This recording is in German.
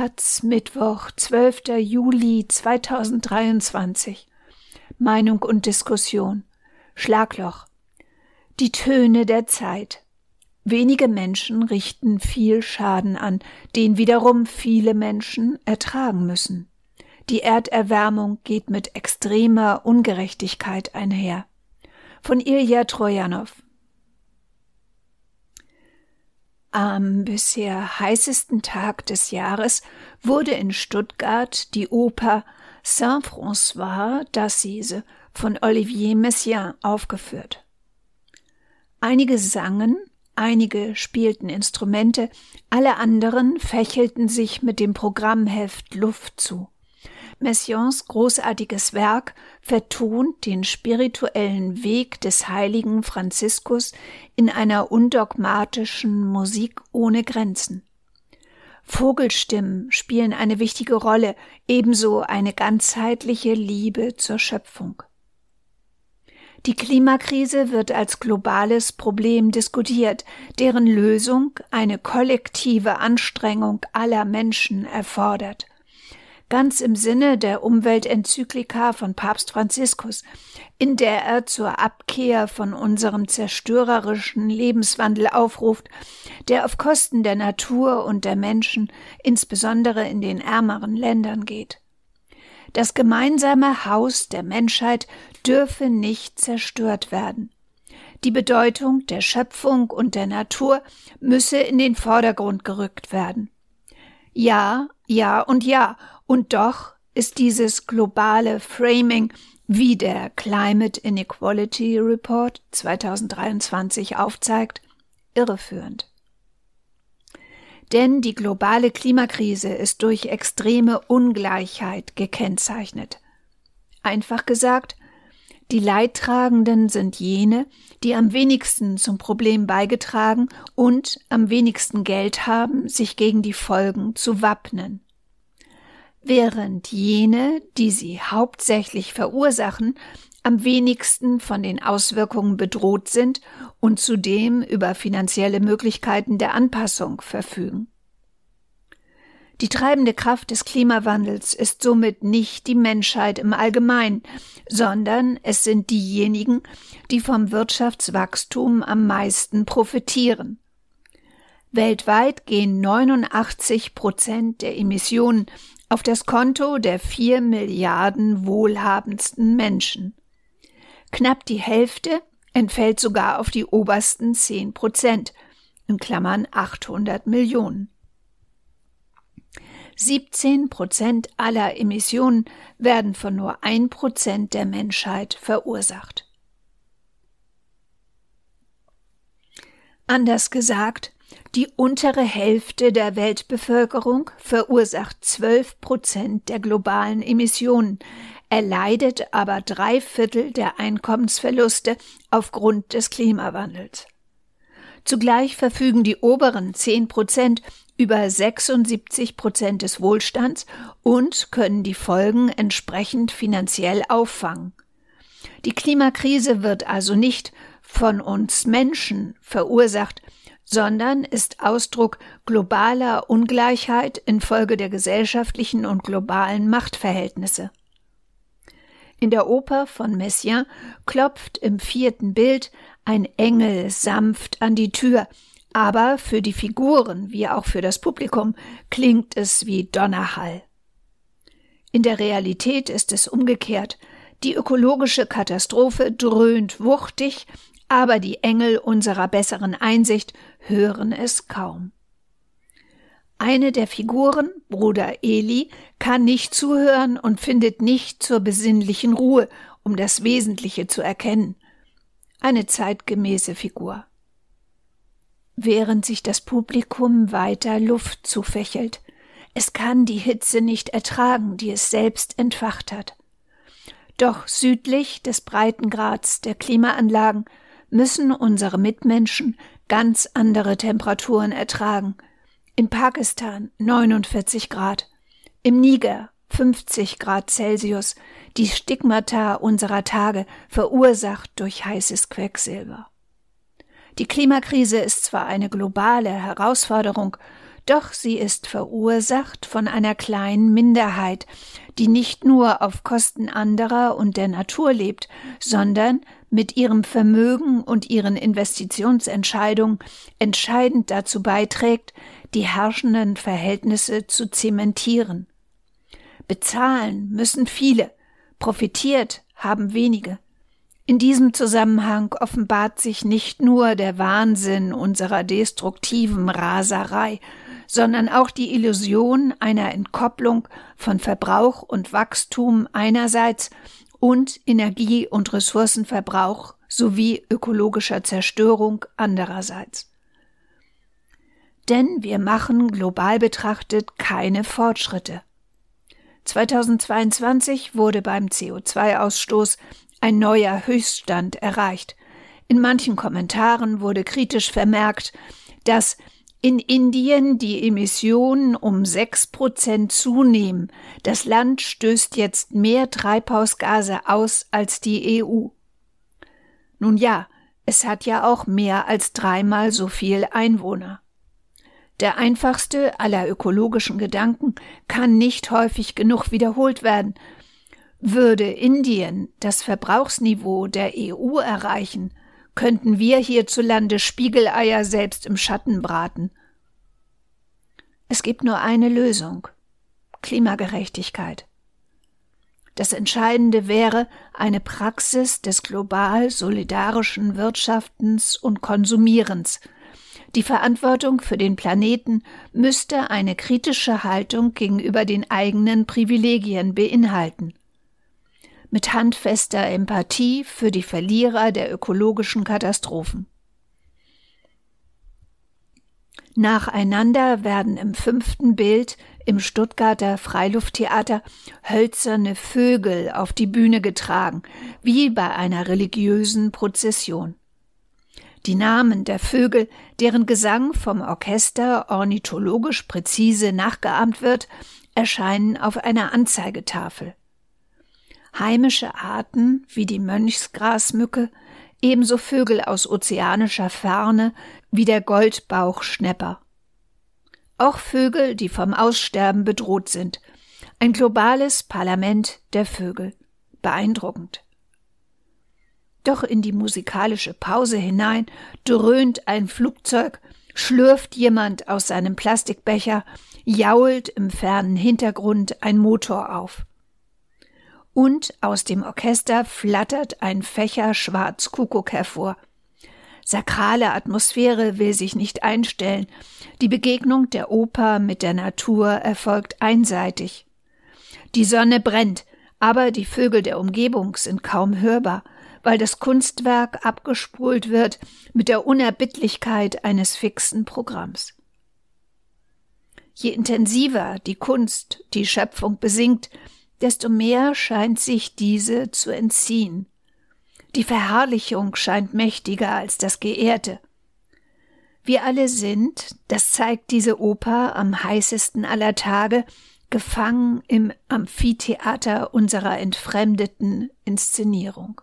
Taz, Mittwoch, 12. Juli 2023. Meinung und Diskussion. Schlagloch. Die Töne der Zeit. Wenige Menschen richten viel Schaden an, den wiederum viele Menschen ertragen müssen. Die Erderwärmung geht mit extremer Ungerechtigkeit einher. Von Ilja Trojanow. Am bisher heißesten Tag des Jahres wurde in Stuttgart die Oper Saint-François d'Assise von Olivier Messiaen aufgeführt. Einige sangen, einige spielten Instrumente, alle anderen fächelten sich mit dem Programmheft Luft zu. Messiaens großartiges Werk vertont den spirituellen Weg des heiligen Franziskus in einer undogmatischen Musik ohne Grenzen. Vogelstimmen spielen eine wichtige Rolle, ebenso eine ganzheitliche Liebe zur Schöpfung. Die Klimakrise wird als globales Problem diskutiert, deren Lösung eine kollektive Anstrengung aller Menschen erfordert ganz im Sinne der Umweltenzyklika von Papst Franziskus, in der er zur Abkehr von unserem zerstörerischen Lebenswandel aufruft, der auf Kosten der Natur und der Menschen, insbesondere in den ärmeren Ländern geht. Das gemeinsame Haus der Menschheit dürfe nicht zerstört werden. Die Bedeutung der Schöpfung und der Natur müsse in den Vordergrund gerückt werden. Ja, ja und ja, und doch ist dieses globale Framing, wie der Climate Inequality Report 2023 aufzeigt, irreführend. Denn die globale Klimakrise ist durch extreme Ungleichheit gekennzeichnet. Einfach gesagt, die Leidtragenden sind jene, die am wenigsten zum Problem beigetragen und am wenigsten Geld haben, sich gegen die Folgen zu wappnen während jene, die sie hauptsächlich verursachen, am wenigsten von den Auswirkungen bedroht sind und zudem über finanzielle Möglichkeiten der Anpassung verfügen. Die treibende Kraft des Klimawandels ist somit nicht die Menschheit im Allgemeinen, sondern es sind diejenigen, die vom Wirtschaftswachstum am meisten profitieren. Weltweit gehen 89 Prozent der Emissionen auf das Konto der vier Milliarden wohlhabendsten Menschen. Knapp die Hälfte entfällt sogar auf die obersten zehn Prozent, in Klammern 800 Millionen. 17 Prozent aller Emissionen werden von nur ein Prozent der Menschheit verursacht. Anders gesagt, die untere Hälfte der Weltbevölkerung verursacht 12 Prozent der globalen Emissionen, erleidet aber drei Viertel der Einkommensverluste aufgrund des Klimawandels. Zugleich verfügen die oberen 10 Prozent über 76 Prozent des Wohlstands und können die Folgen entsprechend finanziell auffangen. Die Klimakrise wird also nicht von uns Menschen verursacht, sondern ist Ausdruck globaler Ungleichheit infolge der gesellschaftlichen und globalen Machtverhältnisse. In der Oper von Messiaen klopft im vierten Bild ein Engel sanft an die Tür, aber für die Figuren wie auch für das Publikum klingt es wie Donnerhall. In der Realität ist es umgekehrt. Die ökologische Katastrophe dröhnt wuchtig aber die Engel unserer besseren Einsicht hören es kaum. Eine der Figuren, Bruder Eli, kann nicht zuhören und findet nicht zur besinnlichen Ruhe, um das Wesentliche zu erkennen. Eine zeitgemäße Figur. Während sich das Publikum weiter Luft zufächelt, es kann die Hitze nicht ertragen, die es selbst entfacht hat. Doch südlich des Breitengrads der Klimaanlagen müssen unsere Mitmenschen ganz andere Temperaturen ertragen. In Pakistan 49 Grad, im Niger 50 Grad Celsius, die Stigmata unserer Tage verursacht durch heißes Quecksilber. Die Klimakrise ist zwar eine globale Herausforderung, Doch sie ist verursacht von einer kleinen Minderheit, die nicht nur auf Kosten anderer und der Natur lebt, sondern mit ihrem Vermögen und ihren Investitionsentscheidungen entscheidend dazu beiträgt, die herrschenden Verhältnisse zu zementieren. Bezahlen müssen viele, profitiert haben wenige. In diesem Zusammenhang offenbart sich nicht nur der Wahnsinn unserer destruktiven Raserei, sondern auch die Illusion einer Entkopplung von Verbrauch und Wachstum einerseits und Energie- und Ressourcenverbrauch sowie ökologischer Zerstörung andererseits. Denn wir machen global betrachtet keine Fortschritte. 2022 wurde beim CO2-Ausstoß ein neuer Höchststand erreicht. In manchen Kommentaren wurde kritisch vermerkt, dass in Indien die Emissionen um sechs Prozent zunehmen. Das Land stößt jetzt mehr Treibhausgase aus als die EU. Nun ja, es hat ja auch mehr als dreimal so viel Einwohner. Der einfachste aller ökologischen Gedanken kann nicht häufig genug wiederholt werden. Würde Indien das Verbrauchsniveau der EU erreichen, könnten wir hierzulande Spiegeleier selbst im Schatten braten. Es gibt nur eine Lösung Klimagerechtigkeit. Das Entscheidende wäre eine Praxis des global solidarischen Wirtschaftens und Konsumierens. Die Verantwortung für den Planeten müsste eine kritische Haltung gegenüber den eigenen Privilegien beinhalten mit handfester Empathie für die Verlierer der ökologischen Katastrophen. Nacheinander werden im fünften Bild im Stuttgarter Freilufttheater hölzerne Vögel auf die Bühne getragen, wie bei einer religiösen Prozession. Die Namen der Vögel, deren Gesang vom Orchester ornithologisch präzise nachgeahmt wird, erscheinen auf einer Anzeigetafel heimische Arten wie die Mönchsgrasmücke, ebenso Vögel aus ozeanischer Ferne wie der Goldbauchschnepper. Auch Vögel, die vom Aussterben bedroht sind. Ein globales Parlament der Vögel. Beeindruckend. Doch in die musikalische Pause hinein dröhnt ein Flugzeug, schlürft jemand aus seinem Plastikbecher, jault im fernen Hintergrund ein Motor auf und aus dem Orchester flattert ein Fächer Schwarzkuckuck hervor. Sakrale Atmosphäre will sich nicht einstellen. Die Begegnung der Oper mit der Natur erfolgt einseitig. Die Sonne brennt, aber die Vögel der Umgebung sind kaum hörbar, weil das Kunstwerk abgespult wird mit der Unerbittlichkeit eines fixen Programms. Je intensiver die Kunst die Schöpfung besingt, desto mehr scheint sich diese zu entziehen. Die Verherrlichung scheint mächtiger als das Geehrte. Wir alle sind, das zeigt diese Oper am heißesten aller Tage, gefangen im Amphitheater unserer entfremdeten Inszenierung.